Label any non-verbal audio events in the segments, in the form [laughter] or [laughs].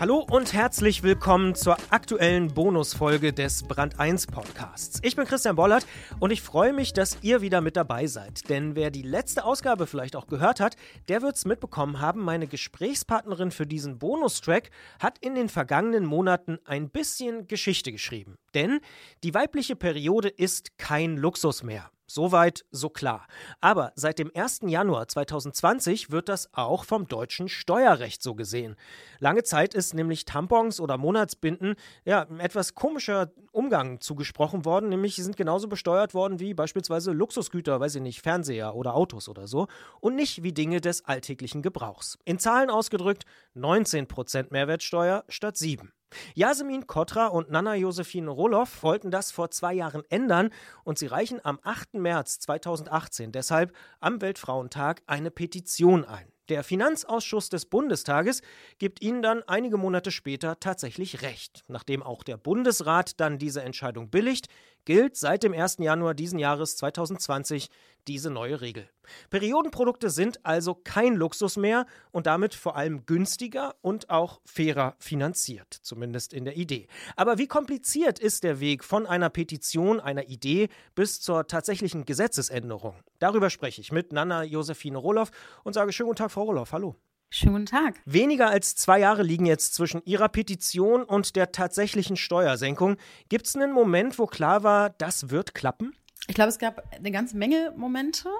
Hallo und herzlich willkommen zur aktuellen Bonusfolge des Brand 1 Podcasts. Ich bin Christian Bollert und ich freue mich, dass ihr wieder mit dabei seid. Denn wer die letzte Ausgabe vielleicht auch gehört hat, der wird es mitbekommen haben, meine Gesprächspartnerin für diesen Bonustrack hat in den vergangenen Monaten ein bisschen Geschichte geschrieben. Denn die weibliche Periode ist kein Luxus mehr. Soweit, so klar. Aber seit dem 1. Januar 2020 wird das auch vom deutschen Steuerrecht so gesehen. Lange Zeit ist nämlich Tampons oder Monatsbinden ja ein etwas komischer Umgang zugesprochen worden, nämlich sie sind genauso besteuert worden wie beispielsweise Luxusgüter, weiß ich nicht, Fernseher oder Autos oder so und nicht wie Dinge des alltäglichen Gebrauchs. In Zahlen ausgedrückt 19% Mehrwertsteuer statt 7. Yasemin Kotra und Nana Josephine Roloff wollten das vor zwei Jahren ändern und sie reichen am 8. März 2018 deshalb am Weltfrauentag eine Petition ein. Der Finanzausschuss des Bundestages gibt ihnen dann einige Monate später tatsächlich recht. Nachdem auch der Bundesrat dann diese Entscheidung billigt, gilt seit dem 1. Januar diesen Jahres 2020 diese neue Regel. Periodenprodukte sind also kein Luxus mehr und damit vor allem günstiger und auch fairer finanziert, zumindest in der Idee. Aber wie kompliziert ist der Weg von einer Petition, einer Idee bis zur tatsächlichen Gesetzesänderung? Darüber spreche ich mit Nana Josephine Roloff und sage schönen guten Tag, Frau Roloff. Hallo. Schönen guten Tag. Weniger als zwei Jahre liegen jetzt zwischen Ihrer Petition und der tatsächlichen Steuersenkung. Gibt es einen Moment, wo klar war, das wird klappen? Ich glaube, es gab eine ganze Menge Momente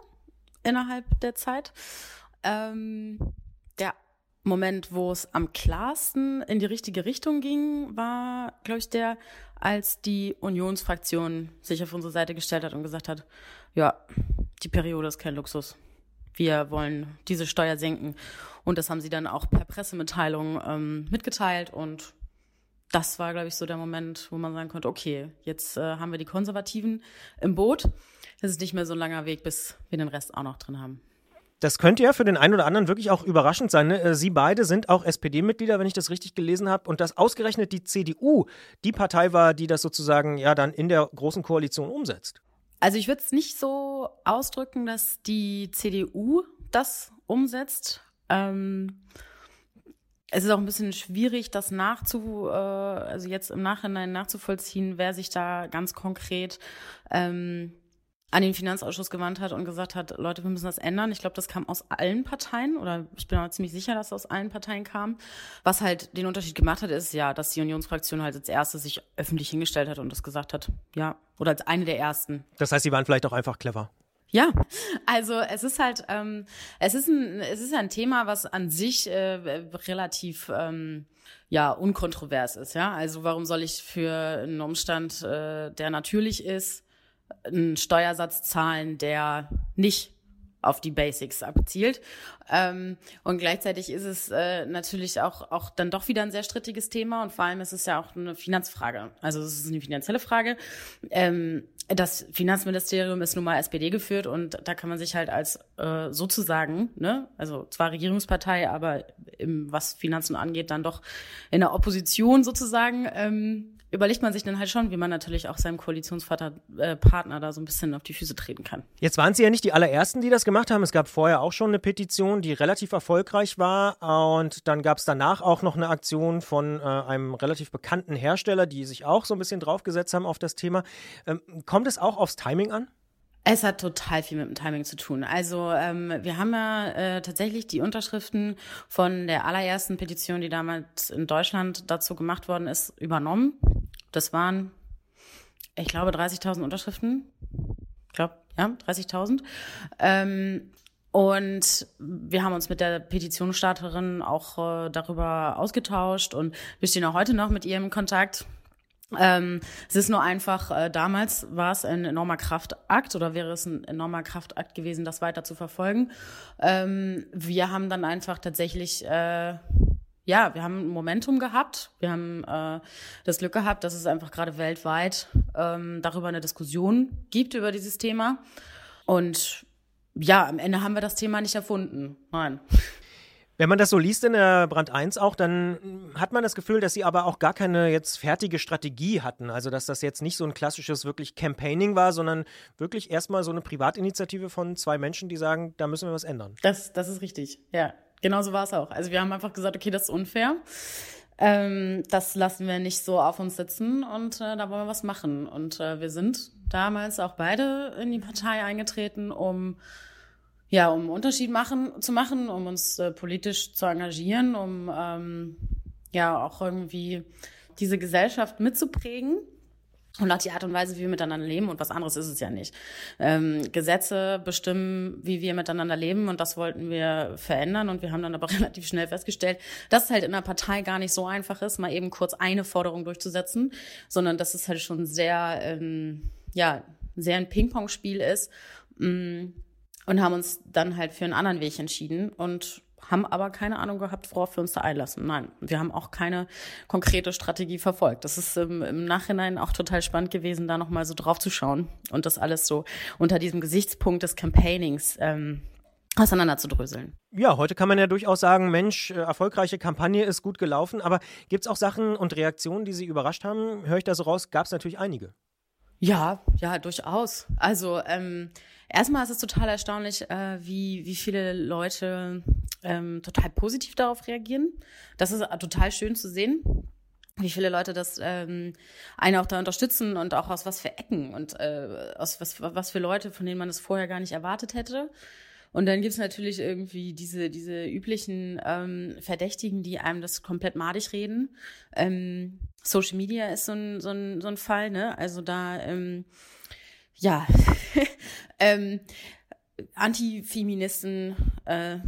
innerhalb der Zeit. Ähm, der Moment, wo es am klarsten in die richtige Richtung ging, war, glaube ich, der, als die Unionsfraktion sich auf unsere Seite gestellt hat und gesagt hat, ja, die Periode ist kein Luxus wir wollen diese Steuer senken. Und das haben sie dann auch per Pressemitteilung ähm, mitgeteilt. Und das war, glaube ich, so der Moment, wo man sagen konnte, okay, jetzt äh, haben wir die Konservativen im Boot. Es ist nicht mehr so ein langer Weg, bis wir den Rest auch noch drin haben. Das könnte ja für den einen oder anderen wirklich auch überraschend sein. Ne? Äh, sie beide sind auch SPD-Mitglieder, wenn ich das richtig gelesen habe. Und dass ausgerechnet die CDU die Partei war, die das sozusagen ja dann in der großen Koalition umsetzt. Also ich würde es nicht so ausdrücken, dass die CDU das umsetzt. Ähm, es ist auch ein bisschen schwierig, das nachzu, äh, also jetzt im Nachhinein nachzuvollziehen, wer sich da ganz konkret ähm, an den Finanzausschuss gewandt hat und gesagt hat, Leute, wir müssen das ändern. Ich glaube, das kam aus allen Parteien oder ich bin auch ziemlich sicher, dass das aus allen Parteien kam. Was halt den Unterschied gemacht hat, ist ja, dass die Unionsfraktion halt als erste sich öffentlich hingestellt hat und das gesagt hat, ja, oder als eine der ersten. Das heißt, sie waren vielleicht auch einfach clever. Ja, also es ist halt, ähm, es ist ein, es ist ein Thema, was an sich äh, relativ ähm, ja unkontrovers ist. Ja, also warum soll ich für einen Umstand, äh, der natürlich ist, einen Steuersatz zahlen, der nicht auf die Basics abzielt. Ähm, und gleichzeitig ist es äh, natürlich auch, auch dann doch wieder ein sehr strittiges Thema und vor allem ist es ja auch eine Finanzfrage. Also es ist eine finanzielle Frage. Ähm, das Finanzministerium ist nun mal SPD geführt und da kann man sich halt als äh, sozusagen, ne, also zwar Regierungspartei, aber im, was Finanzen angeht, dann doch in der Opposition sozusagen ähm, überlegt man sich dann halt schon, wie man natürlich auch seinem Koalitionsvater äh, Partner da so ein bisschen auf die Füße treten kann. Jetzt waren Sie ja nicht die allerersten, die das gemacht haben. Es gab vorher auch schon eine Petition, die relativ erfolgreich war. Und dann gab es danach auch noch eine Aktion von äh, einem relativ bekannten Hersteller, die sich auch so ein bisschen draufgesetzt haben auf das Thema. Ähm, kommt es auch aufs Timing an? Es hat total viel mit dem Timing zu tun. Also ähm, wir haben ja äh, tatsächlich die Unterschriften von der allerersten Petition, die damals in Deutschland dazu gemacht worden ist, übernommen. Das waren, ich glaube, 30.000 Unterschriften. Ich glaube, ja, 30.000. Ähm, und wir haben uns mit der Petitionsstarterin auch äh, darüber ausgetauscht und wir stehen auch heute noch mit ihr im Kontakt. Ähm, es ist nur einfach, äh, damals war es ein enormer Kraftakt oder wäre es ein enormer Kraftakt gewesen, das weiter zu verfolgen. Ähm, wir haben dann einfach tatsächlich, äh, ja, wir haben ein Momentum gehabt. Wir haben äh, das Glück gehabt, dass es einfach gerade weltweit ähm, darüber eine Diskussion gibt über dieses Thema. Und ja, am Ende haben wir das Thema nicht erfunden. Nein. Wenn man das so liest in der Brand 1 auch, dann hat man das Gefühl, dass sie aber auch gar keine jetzt fertige Strategie hatten. Also, dass das jetzt nicht so ein klassisches wirklich Campaigning war, sondern wirklich erstmal so eine Privatinitiative von zwei Menschen, die sagen, da müssen wir was ändern. Das, das ist richtig, ja. Genau so war es auch. Also, wir haben einfach gesagt, okay, das ist unfair. Ähm, das lassen wir nicht so auf uns sitzen und äh, da wollen wir was machen. Und äh, wir sind damals auch beide in die Partei eingetreten, um ja, um einen Unterschied machen, zu machen, um uns äh, politisch zu engagieren, um ähm, ja auch irgendwie diese Gesellschaft mitzuprägen. Und auch die Art und Weise, wie wir miteinander leben. Und was anderes ist es ja nicht. Ähm, Gesetze bestimmen, wie wir miteinander leben. Und das wollten wir verändern. Und wir haben dann aber [laughs] relativ schnell festgestellt, dass es halt in der Partei gar nicht so einfach ist, mal eben kurz eine Forderung durchzusetzen, sondern dass es halt schon sehr, ähm, ja, sehr ein Ping-Pong-Spiel ist. Mm. Und haben uns dann halt für einen anderen Weg entschieden. Und haben aber keine Ahnung gehabt, worauf wir uns da einlassen. Nein, wir haben auch keine konkrete Strategie verfolgt. Das ist ähm, im Nachhinein auch total spannend gewesen, da nochmal so drauf zu schauen und das alles so unter diesem Gesichtspunkt des Campaignings ähm, auseinanderzudröseln. Ja, heute kann man ja durchaus sagen, Mensch, äh, erfolgreiche Kampagne ist gut gelaufen, aber gibt es auch Sachen und Reaktionen, die Sie überrascht haben? Höre ich da so raus? Gab es natürlich einige. Ja, ja, durchaus. Also ähm, erstmal ist es total erstaunlich, äh, wie, wie viele Leute ähm, total positiv darauf reagieren. Das ist total schön zu sehen wie viele Leute das ähm, einen auch da unterstützen und auch aus was für Ecken und äh, aus was, was für Leute, von denen man es vorher gar nicht erwartet hätte. Und dann gibt's natürlich irgendwie diese, diese üblichen ähm, Verdächtigen, die einem das komplett madig reden. Ähm, Social Media ist so ein, so ein, so ein Fall, ne? Also da, ähm, ja, [laughs] ähm, Antifeministen äh,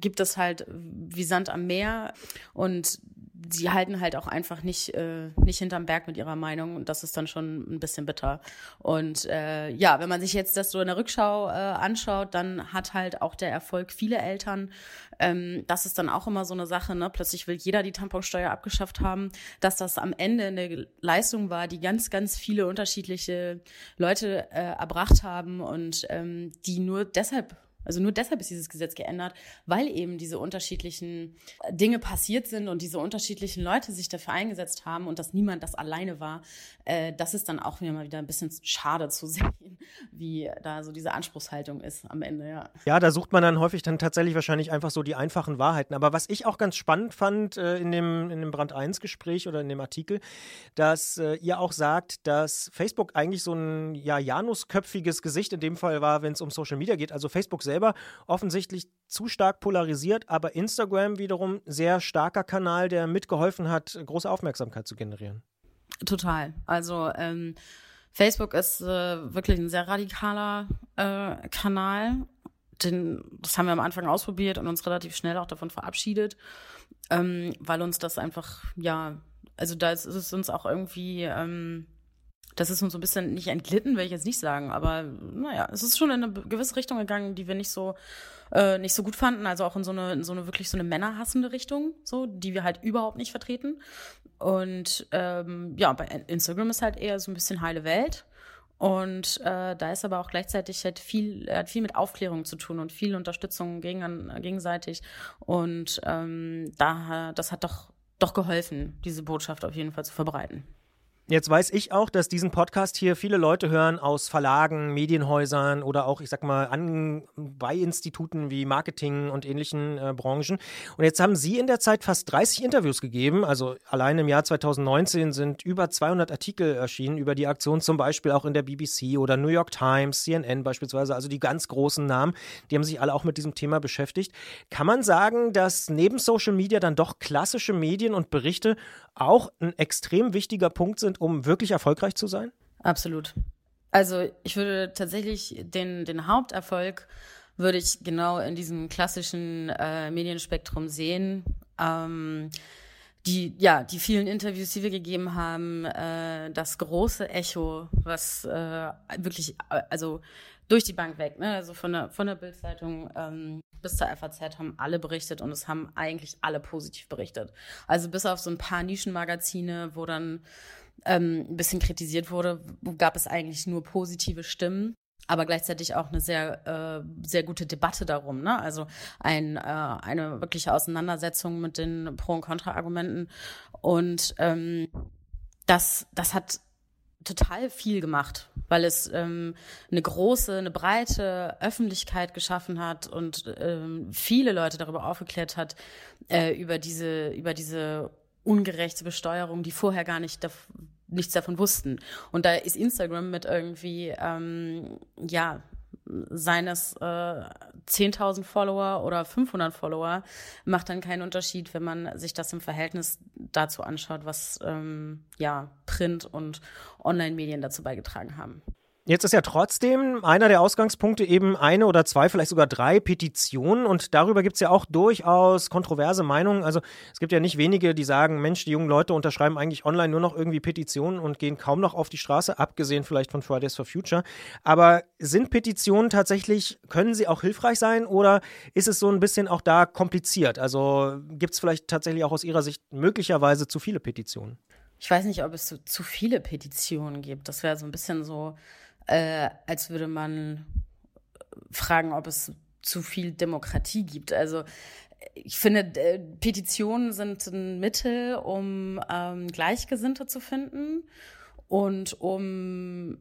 gibt es halt wie Sand am Meer und sie halten halt auch einfach nicht, äh, nicht hinterm Berg mit ihrer Meinung und das ist dann schon ein bisschen bitter. Und äh, ja, wenn man sich jetzt das so in der Rückschau äh, anschaut, dann hat halt auch der Erfolg viele Eltern. Ähm, das ist dann auch immer so eine Sache, ne? Plötzlich will jeder die Tamponsteuer abgeschafft haben, dass das am Ende eine Leistung war, die ganz, ganz viele unterschiedliche Leute äh, erbracht haben und ähm, die nur deshalb also nur deshalb ist dieses Gesetz geändert, weil eben diese unterschiedlichen Dinge passiert sind und diese unterschiedlichen Leute sich dafür eingesetzt haben und dass niemand das alleine war. Äh, das ist dann auch wieder mal wieder ein bisschen schade zu [laughs] sehen, wie da so diese Anspruchshaltung ist am Ende, ja. Ja, da sucht man dann häufig dann tatsächlich wahrscheinlich einfach so die einfachen Wahrheiten. Aber was ich auch ganz spannend fand äh, in, dem, in dem Brand 1 Gespräch oder in dem Artikel, dass äh, ihr auch sagt, dass Facebook eigentlich so ein ja, Janusköpfiges Gesicht in dem Fall war, wenn es um Social Media geht. Also Facebook selber offensichtlich zu stark polarisiert, aber Instagram wiederum sehr starker Kanal, der mitgeholfen hat, große Aufmerksamkeit zu generieren. Total. Also ähm, Facebook ist äh, wirklich ein sehr radikaler äh, Kanal. Den, das haben wir am Anfang ausprobiert und uns relativ schnell auch davon verabschiedet, ähm, weil uns das einfach, ja, also da ist, ist es uns auch irgendwie ähm, das ist uns so ein bisschen nicht entglitten, will ich jetzt nicht sagen, aber naja, es ist schon in eine gewisse Richtung gegangen, die wir nicht so äh, nicht so gut fanden, also auch in so eine in so eine wirklich so eine männerhassende Richtung, so die wir halt überhaupt nicht vertreten. Und ähm, ja, bei Instagram ist halt eher so ein bisschen heile Welt. Und äh, da ist aber auch gleichzeitig halt viel, hat viel mit Aufklärung zu tun und viel Unterstützung gegen, gegenseitig. Und ähm, da, das hat doch, doch geholfen, diese Botschaft auf jeden Fall zu verbreiten. Jetzt weiß ich auch, dass diesen Podcast hier viele Leute hören aus Verlagen, Medienhäusern oder auch, ich sag mal, an, bei Instituten wie Marketing und ähnlichen äh, Branchen. Und jetzt haben Sie in der Zeit fast 30 Interviews gegeben. Also allein im Jahr 2019 sind über 200 Artikel erschienen über die Aktion, zum Beispiel auch in der BBC oder New York Times, CNN beispielsweise. Also die ganz großen Namen, die haben sich alle auch mit diesem Thema beschäftigt. Kann man sagen, dass neben Social Media dann doch klassische Medien und Berichte auch ein extrem wichtiger Punkt sind, um wirklich erfolgreich zu sein? Absolut. Also ich würde tatsächlich den, den Haupterfolg würde ich genau in diesem klassischen äh, Medienspektrum sehen. Ähm, die, ja, die vielen Interviews, die wir gegeben haben, äh, das große Echo, was äh, wirklich, also durch die Bank weg, ne? also von der, von der Bildzeitung ähm, bis zur FAZ haben alle berichtet und es haben eigentlich alle positiv berichtet. Also bis auf so ein paar Nischenmagazine, wo dann ähm, ein bisschen kritisiert wurde, gab es eigentlich nur positive Stimmen. aber gleichzeitig auch eine sehr, äh, sehr gute Debatte darum. Ne? Also ein, äh, eine wirkliche Auseinandersetzung mit den Pro- und Kontra-Argumenten. Und ähm, das, das hat total viel gemacht, weil es ähm, eine große, eine breite Öffentlichkeit geschaffen hat und ähm, viele Leute darüber aufgeklärt hat, äh, über diese, über diese ungerechte Besteuerung, die vorher gar nicht nichts davon wussten. Und da ist Instagram mit irgendwie, ähm, ja, seines äh, 10.000 Follower oder 500 Follower macht dann keinen Unterschied, wenn man sich das im Verhältnis dazu anschaut, was ähm, ja Print und Online-Medien dazu beigetragen haben. Jetzt ist ja trotzdem einer der Ausgangspunkte eben eine oder zwei, vielleicht sogar drei Petitionen und darüber gibt es ja auch durchaus kontroverse Meinungen. Also es gibt ja nicht wenige, die sagen, Mensch, die jungen Leute unterschreiben eigentlich online nur noch irgendwie Petitionen und gehen kaum noch auf die Straße, abgesehen vielleicht von Fridays for Future. Aber sind Petitionen tatsächlich, können sie auch hilfreich sein oder ist es so ein bisschen auch da kompliziert? Also gibt es vielleicht tatsächlich auch aus Ihrer Sicht möglicherweise zu viele Petitionen? Ich weiß nicht, ob es so zu viele Petitionen gibt. Das wäre so ein bisschen so äh, als würde man fragen, ob es zu viel Demokratie gibt. Also ich finde, äh, Petitionen sind ein Mittel, um ähm, Gleichgesinnte zu finden und um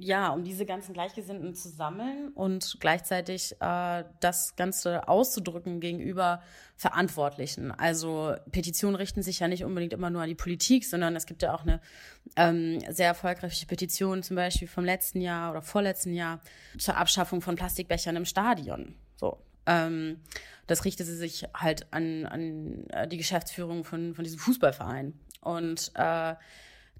ja, um diese ganzen Gleichgesinnten zu sammeln und gleichzeitig äh, das Ganze auszudrücken gegenüber Verantwortlichen. Also Petitionen richten sich ja nicht unbedingt immer nur an die Politik, sondern es gibt ja auch eine ähm, sehr erfolgreiche Petition, zum Beispiel vom letzten Jahr oder vorletzten Jahr zur Abschaffung von Plastikbechern im Stadion. So. Ähm, das richtete sich halt an, an äh, die Geschäftsführung von, von diesem Fußballverein. Und äh,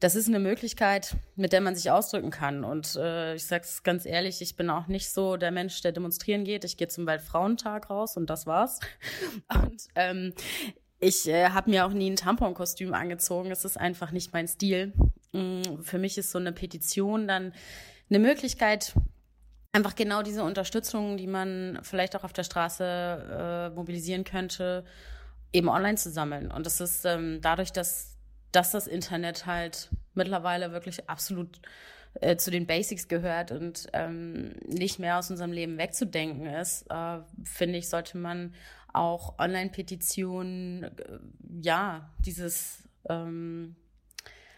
das ist eine Möglichkeit, mit der man sich ausdrücken kann. Und äh, ich sage es ganz ehrlich, ich bin auch nicht so der Mensch, der demonstrieren geht. Ich gehe zum Weltfrauentag raus und das war's. [laughs] Und ähm, ich äh, habe mir auch nie ein Tamponkostüm angezogen. Das ist einfach nicht mein Stil. Mm, für mich ist so eine Petition dann eine Möglichkeit, einfach genau diese Unterstützung, die man vielleicht auch auf der Straße äh, mobilisieren könnte, eben online zu sammeln. Und das ist ähm, dadurch, dass dass das Internet halt mittlerweile wirklich absolut äh, zu den Basics gehört und ähm, nicht mehr aus unserem Leben wegzudenken ist, äh, finde ich, sollte man auch Online-Petitionen, äh, ja, dieses, ähm,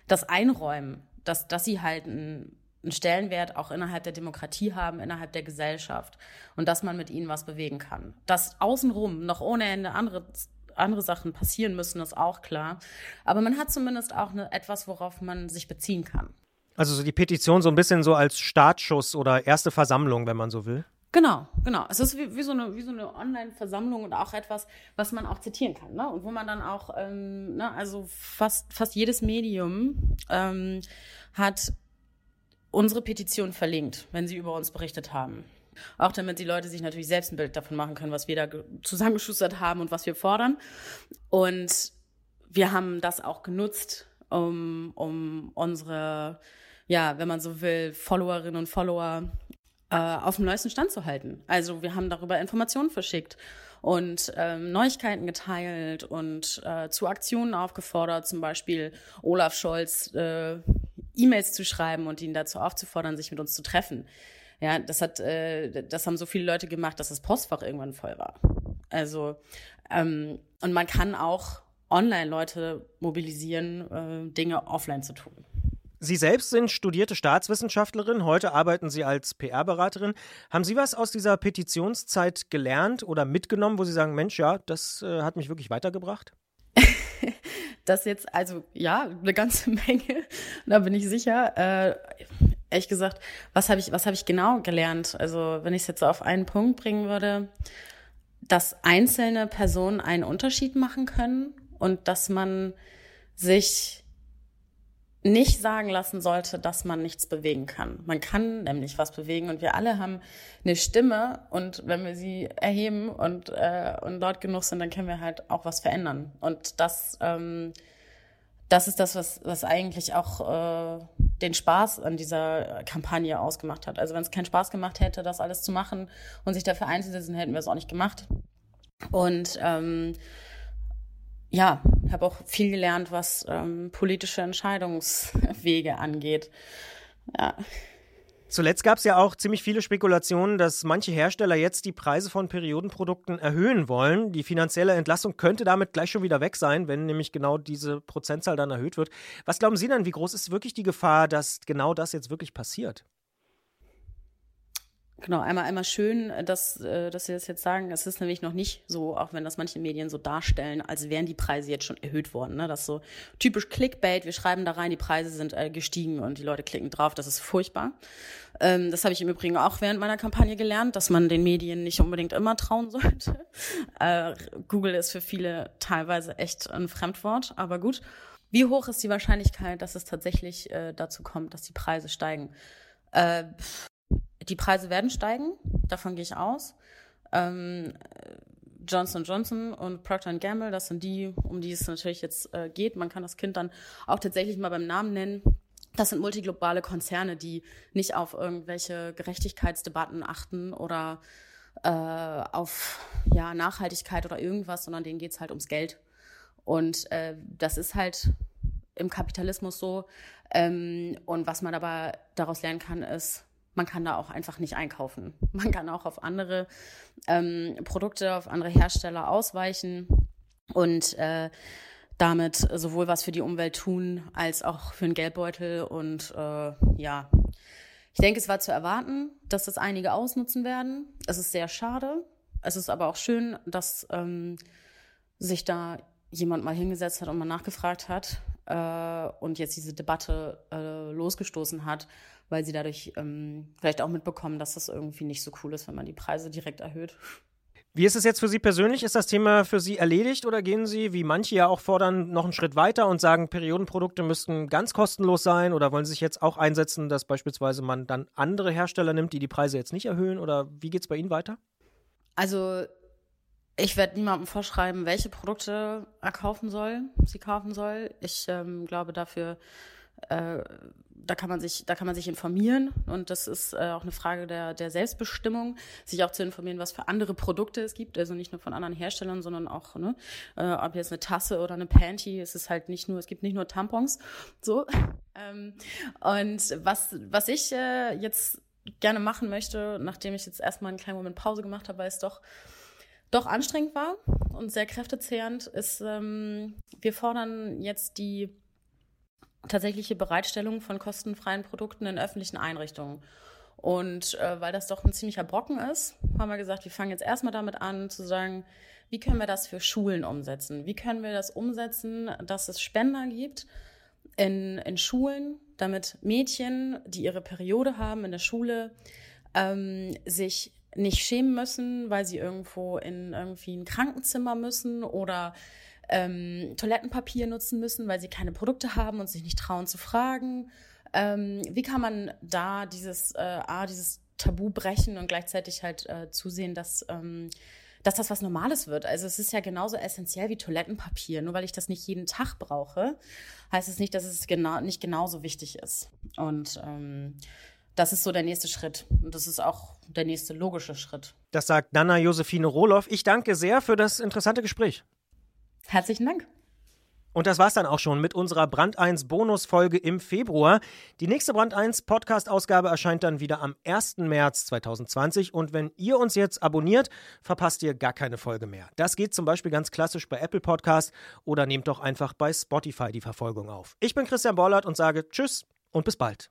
das einräumen, dass, dass sie halt einen, einen Stellenwert auch innerhalb der Demokratie haben, innerhalb der Gesellschaft und dass man mit ihnen was bewegen kann. Dass außenrum noch ohne Ende andere andere Sachen passieren müssen, ist auch klar. Aber man hat zumindest auch eine, etwas, worauf man sich beziehen kann. Also so die Petition so ein bisschen so als Startschuss oder erste Versammlung, wenn man so will. Genau, genau. Es ist wie, wie so eine, wie so eine Online-Versammlung und auch etwas, was man auch zitieren kann, ne? Und wo man dann auch, ähm, ne, also fast, fast jedes Medium ähm, hat unsere Petition verlinkt, wenn sie über uns berichtet haben. Auch damit die Leute sich natürlich selbst ein Bild davon machen können, was wir da zusammengeschustert haben und was wir fordern. Und wir haben das auch genutzt, um, um unsere, ja, wenn man so will, Followerinnen und Follower äh, auf dem neuesten Stand zu halten. Also wir haben darüber Informationen verschickt und ähm, Neuigkeiten geteilt und äh, zu Aktionen aufgefordert, zum Beispiel Olaf Scholz äh, E-Mails zu schreiben und ihn dazu aufzufordern, sich mit uns zu treffen. Ja, das hat, äh, das haben so viele Leute gemacht, dass das Postfach irgendwann voll war. Also ähm, und man kann auch online Leute mobilisieren, äh, Dinge offline zu tun. Sie selbst sind studierte Staatswissenschaftlerin, heute arbeiten Sie als PR-Beraterin. Haben Sie was aus dieser Petitionszeit gelernt oder mitgenommen, wo Sie sagen, Mensch, ja, das äh, hat mich wirklich weitergebracht? [laughs] das jetzt, also ja, eine ganze [laughs] Menge, da bin ich sicher. Äh, ehrlich gesagt, was habe ich, was habe ich genau gelernt? Also wenn ich es jetzt so auf einen Punkt bringen würde, dass einzelne Personen einen Unterschied machen können und dass man sich nicht sagen lassen sollte, dass man nichts bewegen kann. Man kann nämlich was bewegen und wir alle haben eine Stimme und wenn wir sie erheben und, äh, und laut genug sind, dann können wir halt auch was verändern. Und das, ähm, das ist das, was, was eigentlich auch äh, den Spaß an dieser Kampagne ausgemacht hat. Also wenn es keinen Spaß gemacht hätte, das alles zu machen und sich dafür einzusetzen, hätten wir es auch nicht gemacht. Und ähm, ja, habe auch viel gelernt, was ähm, politische Entscheidungswege angeht. Ja. Zuletzt gab es ja auch ziemlich viele Spekulationen, dass manche Hersteller jetzt die Preise von Periodenprodukten erhöhen wollen. Die finanzielle Entlastung könnte damit gleich schon wieder weg sein, wenn nämlich genau diese Prozentzahl dann erhöht wird. Was glauben Sie denn, wie groß ist wirklich die Gefahr, dass genau das jetzt wirklich passiert? Genau, einmal, einmal schön, äh, dass, äh, dass Sie das jetzt sagen. Es ist nämlich noch nicht so, auch wenn das manche Medien so darstellen, als wären die Preise jetzt schon erhöht worden. Ne? Das ist so typisch Clickbait. Wir schreiben da rein, die Preise sind äh, gestiegen und die Leute klicken drauf. Das ist furchtbar. Ähm, das habe ich im Übrigen auch während meiner Kampagne gelernt, dass man den Medien nicht unbedingt immer trauen sollte. [laughs] Google ist für viele teilweise echt ein Fremdwort, aber gut. Wie hoch ist die Wahrscheinlichkeit, dass es tatsächlich dazu kommt, dass die Preise steigen? Die Preise werden steigen, davon gehe ich aus. Ähm, Johnson Johnson und Procter Gamble, das sind die, um die es natürlich jetzt äh, geht. Man kann das Kind dann auch tatsächlich mal beim Namen nennen. Das sind multiglobale Konzerne, die nicht auf irgendwelche Gerechtigkeitsdebatten achten oder äh, auf ja, Nachhaltigkeit oder irgendwas, sondern denen geht es halt ums Geld. Und äh, das ist halt im Kapitalismus so. Ähm, und was man aber daraus lernen kann, ist, man kann da auch einfach nicht einkaufen. [laughs] Man kann auch auf andere ähm, Produkte, auf andere Hersteller ausweichen und äh, damit sowohl was für die Umwelt tun, als auch für den Geldbeutel. Und äh, ja, ich denke, es war zu erwarten, dass das einige ausnutzen werden. Es ist sehr schade. Es ist aber auch schön, dass ähm, sich da jemand mal hingesetzt hat und mal nachgefragt hat äh, und jetzt diese Debatte äh, losgestoßen hat, weil sie dadurch ähm, vielleicht auch mitbekommen, dass das irgendwie nicht so cool ist, wenn man die Preise direkt erhöht. Wie ist es jetzt für Sie persönlich? Ist das Thema für Sie erledigt oder gehen Sie, wie manche ja auch fordern, noch einen Schritt weiter und sagen, Periodenprodukte müssten ganz kostenlos sein oder wollen Sie sich jetzt auch einsetzen, dass beispielsweise man dann andere Hersteller nimmt, die die Preise jetzt nicht erhöhen oder wie geht es bei Ihnen weiter? Also ich werde niemandem vorschreiben, welche Produkte er kaufen soll, sie kaufen soll. Ich ähm, glaube dafür, äh, da kann man sich, da kann man sich informieren und das ist äh, auch eine Frage der, der Selbstbestimmung, sich auch zu informieren, was für andere Produkte es gibt, also nicht nur von anderen Herstellern, sondern auch, ne, äh, ob jetzt eine Tasse oder eine Panty, es ist halt nicht nur, es gibt nicht nur Tampons, so. Ähm, und was, was ich äh, jetzt gerne machen möchte, nachdem ich jetzt erstmal einen kleinen Moment Pause gemacht habe, es doch doch anstrengend war und sehr kräftezehrend, ist, ähm, wir fordern jetzt die tatsächliche Bereitstellung von kostenfreien Produkten in öffentlichen Einrichtungen. Und äh, weil das doch ein ziemlicher Brocken ist, haben wir gesagt, wir fangen jetzt erstmal damit an zu sagen, wie können wir das für Schulen umsetzen? Wie können wir das umsetzen, dass es Spender gibt in, in Schulen, damit Mädchen, die ihre Periode haben in der Schule, ähm, sich nicht schämen müssen, weil sie irgendwo in irgendwie ein Krankenzimmer müssen oder ähm, Toilettenpapier nutzen müssen, weil sie keine Produkte haben und sich nicht trauen zu fragen. Ähm, wie kann man da dieses, äh, A, dieses Tabu brechen und gleichzeitig halt äh, zusehen, dass, ähm, dass das was Normales wird? Also es ist ja genauso essentiell wie Toilettenpapier. Nur weil ich das nicht jeden Tag brauche, heißt es nicht, dass es genau, nicht genauso wichtig ist. Und ähm, das ist so der nächste Schritt. Und das ist auch der nächste logische Schritt. Das sagt Nana Josephine Rohloff. Ich danke sehr für das interessante Gespräch. Herzlichen Dank. Und das war's dann auch schon mit unserer Brand 1 Bonusfolge im Februar. Die nächste Brand 1 Podcast-Ausgabe erscheint dann wieder am 1. März 2020. Und wenn ihr uns jetzt abonniert, verpasst ihr gar keine Folge mehr. Das geht zum Beispiel ganz klassisch bei Apple Podcast oder nehmt doch einfach bei Spotify die Verfolgung auf. Ich bin Christian Bollert und sage Tschüss und bis bald.